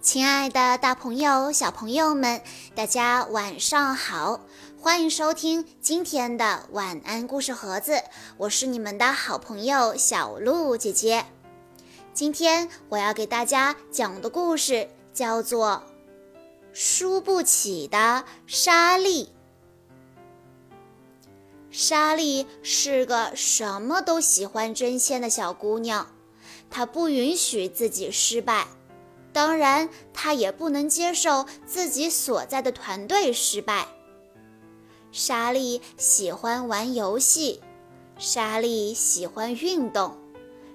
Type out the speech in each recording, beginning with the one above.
亲爱的，大朋友、小朋友们，大家晚上好！欢迎收听今天的晚安故事盒子，我是你们的好朋友小鹿姐姐。今天我要给大家讲的故事叫做《输不起的莎莉》。莎莉是个什么都喜欢争先的小姑娘，她不允许自己失败。当然，他也不能接受自己所在的团队失败。莎莉喜欢玩游戏，莎莉喜欢运动，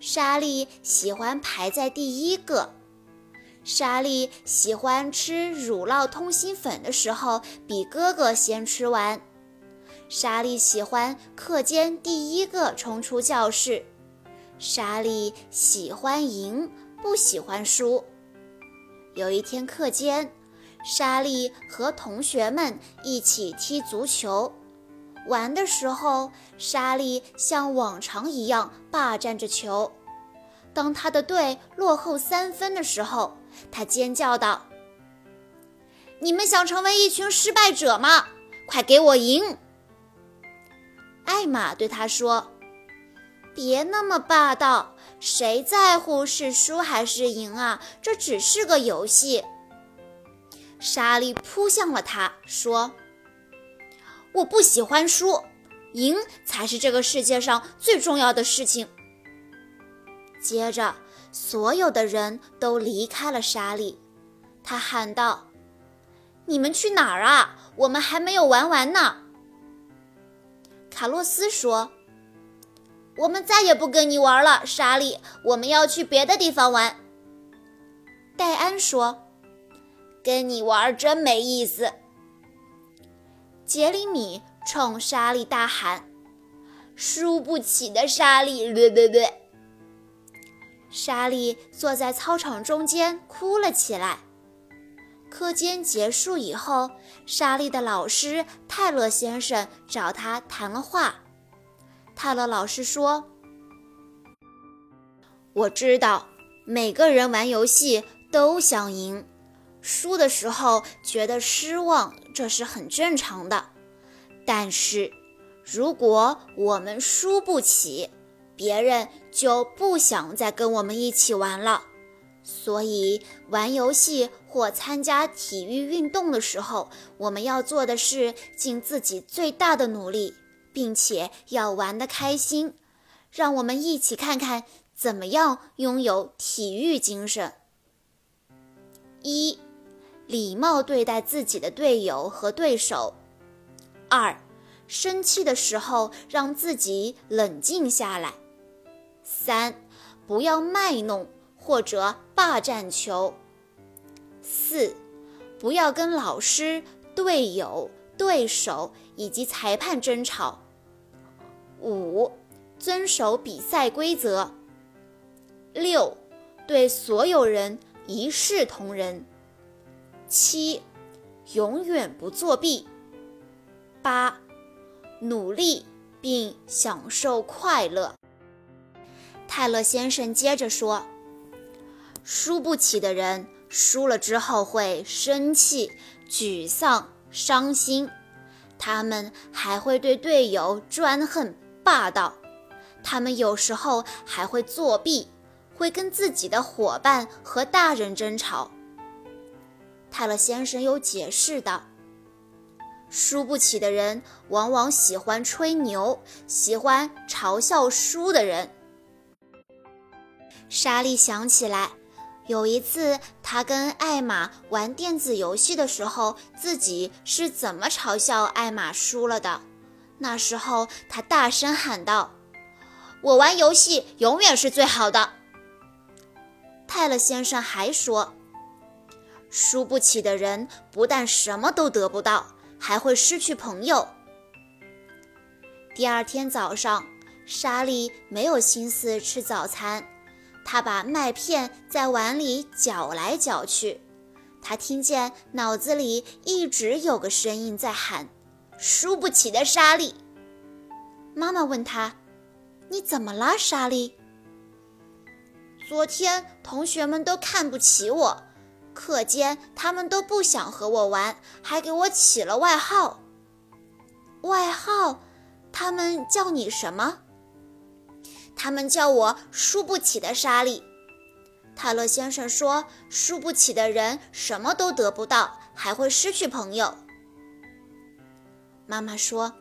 莎莉喜欢排在第一个，莎莉喜欢吃乳酪通心粉的时候比哥哥先吃完，莎莉喜欢课间第一个冲出教室，莎莉喜欢赢，不喜欢输。有一天课间，莎莉和同学们一起踢足球。玩的时候，莎莉像往常一样霸占着球。当她的队落后三分的时候，她尖叫道：“你们想成为一群失败者吗？快给我赢！”艾玛对她说：“别那么霸道。”谁在乎是输还是赢啊？这只是个游戏。莎莉扑向了他，说：“我不喜欢输，赢才是这个世界上最重要的事情。”接着，所有的人都离开了莎莉。他喊道：“你们去哪儿啊？我们还没有玩完呢。”卡洛斯说。我们再也不跟你玩了，莎莉。我们要去别的地方玩。戴安说：“跟你玩真没意思。”杰里米冲莎莉大喊：“输不起的莎莉！”略略略。莎莉坐在操场中间哭了起来。课间结束以后，莎莉的老师泰勒先生找她谈了话。泰勒老师说：“我知道，每个人玩游戏都想赢，输的时候觉得失望，这是很正常的。但是，如果我们输不起，别人就不想再跟我们一起玩了。所以，玩游戏或参加体育运动的时候，我们要做的是尽自己最大的努力。”并且要玩得开心，让我们一起看看怎么样拥有体育精神。一、礼貌对待自己的队友和对手。二、生气的时候让自己冷静下来。三、不要卖弄或者霸占球。四、不要跟老师、队友、对手以及裁判争吵。五，遵守比赛规则。六，对所有人一视同仁。七，永远不作弊。八，努力并享受快乐。泰勒先生接着说：“输不起的人，输了之后会生气、沮丧、伤心，他们还会对队友专横。”霸道，他们有时候还会作弊，会跟自己的伙伴和大人争吵。泰勒先生又解释道：“输不起的人往往喜欢吹牛，喜欢嘲笑输的人。”莎莉想起来，有一次她跟艾玛玩电子游戏的时候，自己是怎么嘲笑艾玛输了的。那时候，他大声喊道：“我玩游戏永远是最好的。”泰勒先生还说：“输不起的人不但什么都得不到，还会失去朋友。”第二天早上，莎莉没有心思吃早餐，她把麦片在碗里搅来搅去。她听见脑子里一直有个声音在喊。输不起的莎莉。妈妈问他：“你怎么了，莎莉？”昨天同学们都看不起我，课间他们都不想和我玩，还给我起了外号。外号？他们叫你什么？他们叫我输不起的莎莉。泰勒先生说：“输不起的人什么都得不到，还会失去朋友。”妈妈说：“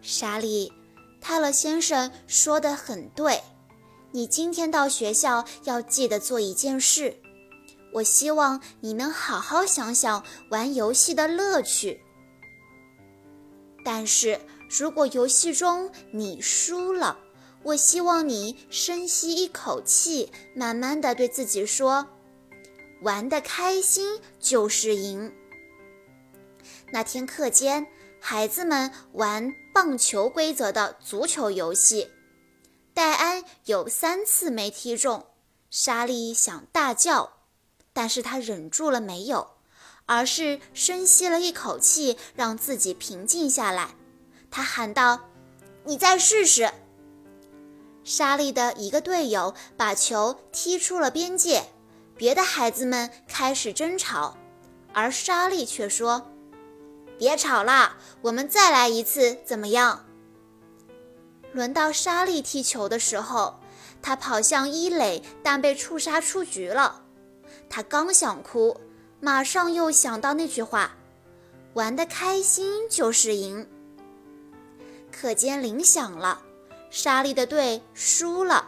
莎莉，泰勒先生说的很对，你今天到学校要记得做一件事。我希望你能好好想想玩游戏的乐趣。但是如果游戏中你输了，我希望你深吸一口气，慢慢的对自己说：玩的开心就是赢。”那天课间。孩子们玩棒球规则的足球游戏，戴安有三次没踢中。莎莉想大叫，但是他忍住了没有，而是深吸了一口气，让自己平静下来。他喊道：“你再试试。”莎莉的一个队友把球踢出了边界，别的孩子们开始争吵，而莎莉却说。别吵了，我们再来一次，怎么样？轮到莎莉踢球的时候，她跑向伊磊，但被触杀出局了。她刚想哭，马上又想到那句话：“玩得开心就是赢。”课间铃响了，莎莉的队输了。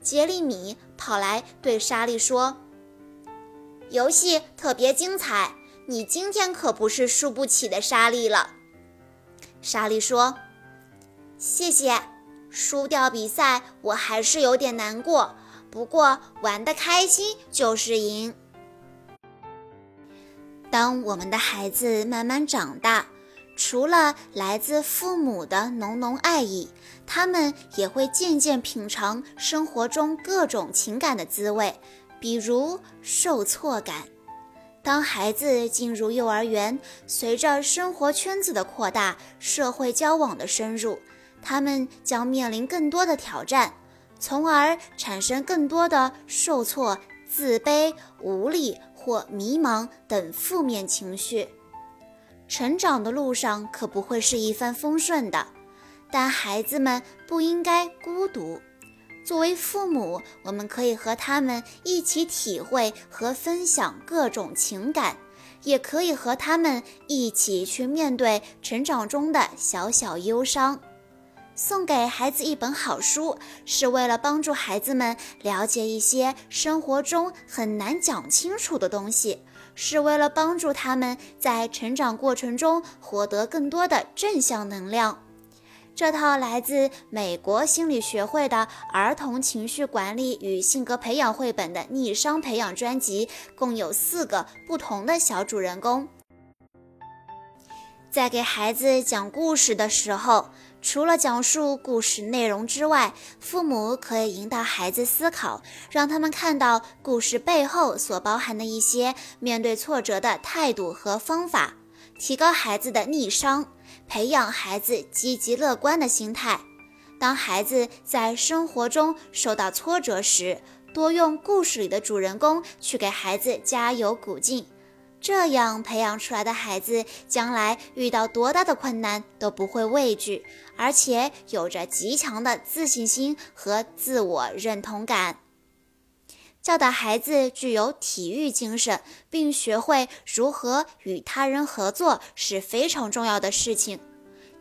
杰里米跑来对莎莉说：“游戏特别精彩。”你今天可不是输不起的莎莉了，莎莉说：“谢谢，输掉比赛我还是有点难过，不过玩得开心就是赢。”当我们的孩子慢慢长大，除了来自父母的浓浓爱意，他们也会渐渐品尝生活中各种情感的滋味，比如受挫感。当孩子进入幼儿园，随着生活圈子的扩大，社会交往的深入，他们将面临更多的挑战，从而产生更多的受挫、自卑、无力或迷茫等负面情绪。成长的路上可不会是一帆风顺的，但孩子们不应该孤独。作为父母，我们可以和他们一起体会和分享各种情感，也可以和他们一起去面对成长中的小小忧伤。送给孩子一本好书，是为了帮助孩子们了解一些生活中很难讲清楚的东西，是为了帮助他们在成长过程中获得更多的正向能量。这套来自美国心理学会的儿童情绪管理与性格培养绘本的逆商培养专辑，共有四个不同的小主人公。在给孩子讲故事的时候，除了讲述故事内容之外，父母可以引导孩子思考，让他们看到故事背后所包含的一些面对挫折的态度和方法，提高孩子的逆商。培养孩子积极乐观的心态。当孩子在生活中受到挫折时，多用故事里的主人公去给孩子加油鼓劲，这样培养出来的孩子，将来遇到多大的困难都不会畏惧，而且有着极强的自信心和自我认同感。教导孩子具有体育精神，并学会如何与他人合作是非常重要的事情。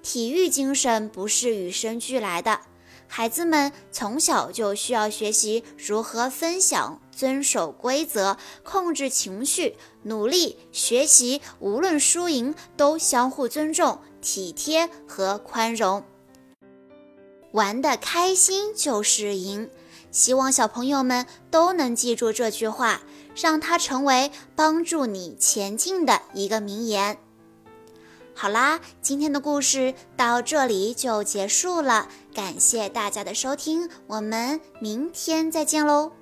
体育精神不是与生俱来的，孩子们从小就需要学习如何分享、遵守规则、控制情绪、努力学习，无论输赢都相互尊重、体贴和宽容。玩得开心就是赢。希望小朋友们都能记住这句话，让它成为帮助你前进的一个名言。好啦，今天的故事到这里就结束了，感谢大家的收听，我们明天再见喽。